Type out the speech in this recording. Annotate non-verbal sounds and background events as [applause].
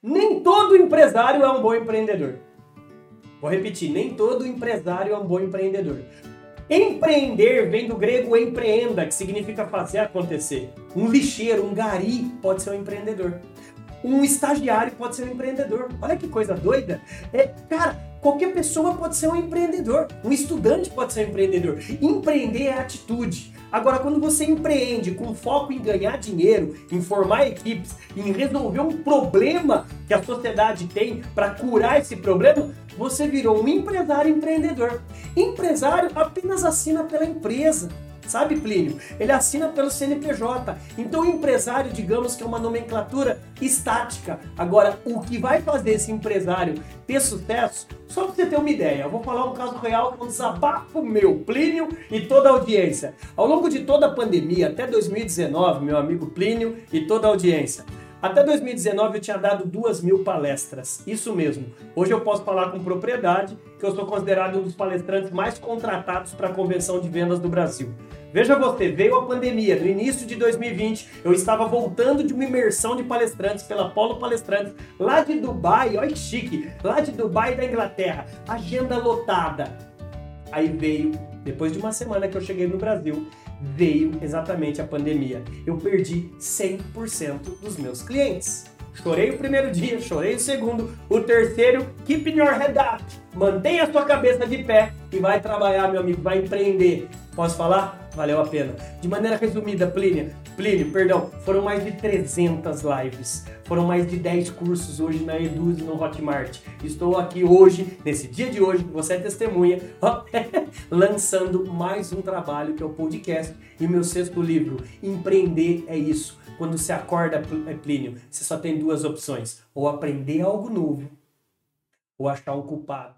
Nem todo empresário é um bom empreendedor. Vou repetir, nem todo empresário é um bom empreendedor. Empreender vem do grego empreenda, que significa fazer acontecer. Um lixeiro, um gari pode ser um empreendedor. Um estagiário pode ser um empreendedor. Olha que coisa doida. É, cara, qualquer pessoa pode ser um empreendedor. Um estudante pode ser um empreendedor. Empreender é atitude. Agora, quando você empreende com foco em ganhar dinheiro, em formar equipes, em resolver um problema que a sociedade tem para curar esse problema, você virou um empresário empreendedor. Empresário apenas assina pela empresa. Sabe, Plínio? Ele assina pelo CNPJ. Então, empresário, digamos que é uma nomenclatura estática. Agora, o que vai fazer esse empresário ter sucesso, só para você ter uma ideia, eu vou falar um caso real que é um desabafo meu, Plínio e toda a audiência. Ao longo de toda a pandemia, até 2019, meu amigo Plínio e toda a audiência, até 2019 eu tinha dado duas mil palestras, isso mesmo. Hoje eu posso falar com propriedade que eu sou considerado um dos palestrantes mais contratados para a convenção de vendas do Brasil. Veja você, veio a pandemia. No início de 2020, eu estava voltando de uma imersão de palestrantes pela Polo Palestrantes, lá de Dubai, olha que chique, lá de Dubai da Inglaterra. Agenda lotada. Aí veio, depois de uma semana que eu cheguei no Brasil, veio exatamente a pandemia. Eu perdi 100% dos meus clientes. Chorei o primeiro dia, chorei o segundo, o terceiro, keep your head up. Mantenha a sua cabeça de pé e vai trabalhar, meu amigo, vai empreender. Posso falar? Valeu a pena. De maneira resumida, Plínio, Plínio, perdão, foram mais de 300 lives. Foram mais de 10 cursos hoje na Eduz e no Hotmart. Estou aqui hoje, nesse dia de hoje, você é testemunha, [laughs] lançando mais um trabalho que é o podcast e meu sexto livro, Empreender é Isso. Quando você acorda, Plínio, você só tem duas opções: ou aprender algo novo, ou achar um culpado.